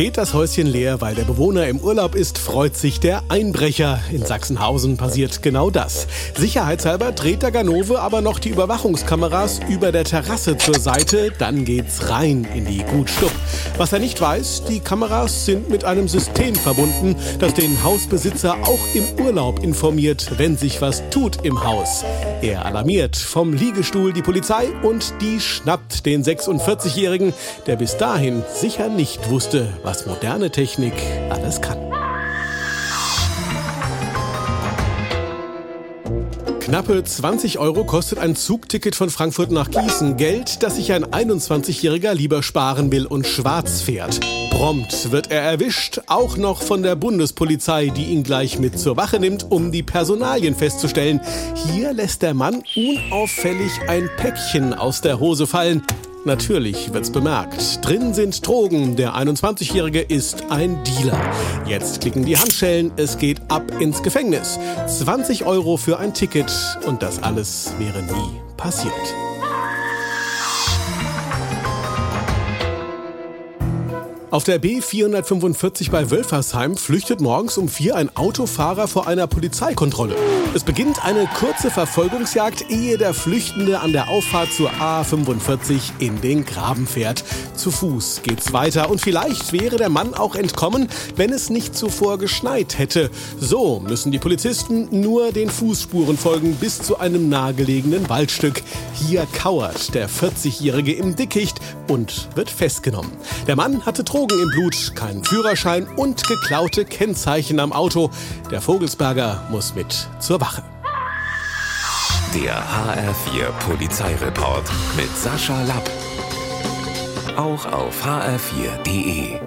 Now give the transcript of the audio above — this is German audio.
Steht das Häuschen leer, weil der Bewohner im Urlaub ist, freut sich der Einbrecher. In Sachsenhausen passiert genau das. Sicherheitshalber dreht der Ganove aber noch die Überwachungskameras über der Terrasse zur Seite, dann geht's rein in die Gutstub. Was er nicht weiß, die Kameras sind mit einem System verbunden, das den Hausbesitzer auch im Urlaub informiert, wenn sich was tut im Haus. Er alarmiert vom Liegestuhl die Polizei und die schnappt den 46-Jährigen, der bis dahin sicher nicht wusste, was moderne Technik alles kann. Knappe 20 Euro kostet ein Zugticket von Frankfurt nach Gießen. Geld, das sich ein 21-Jähriger lieber sparen will und schwarz fährt. Prompt wird er erwischt, auch noch von der Bundespolizei, die ihn gleich mit zur Wache nimmt, um die Personalien festzustellen. Hier lässt der Mann unauffällig ein Päckchen aus der Hose fallen. Natürlich wird's bemerkt. Drin sind Drogen. Der 21-Jährige ist ein Dealer. Jetzt klicken die Handschellen. Es geht ab ins Gefängnis. 20 Euro für ein Ticket. Und das alles wäre nie passiert. Auf der B445 bei Wölfersheim flüchtet morgens um vier ein Autofahrer vor einer Polizeikontrolle. Es beginnt eine kurze Verfolgungsjagd, ehe der Flüchtende an der Auffahrt zur A45 in den Graben fährt. Zu Fuß geht's weiter und vielleicht wäre der Mann auch entkommen, wenn es nicht zuvor geschneit hätte. So müssen die Polizisten nur den Fußspuren folgen bis zu einem nahegelegenen Waldstück. Hier kauert der 40-Jährige im Dickicht und wird festgenommen. Der Mann hatte Drogen Drogen im Blut, keinen Führerschein und geklaute Kennzeichen am Auto. Der Vogelsberger muss mit zur Wache. Der HR4 Polizeireport mit Sascha Lapp. Auch auf hr4.de.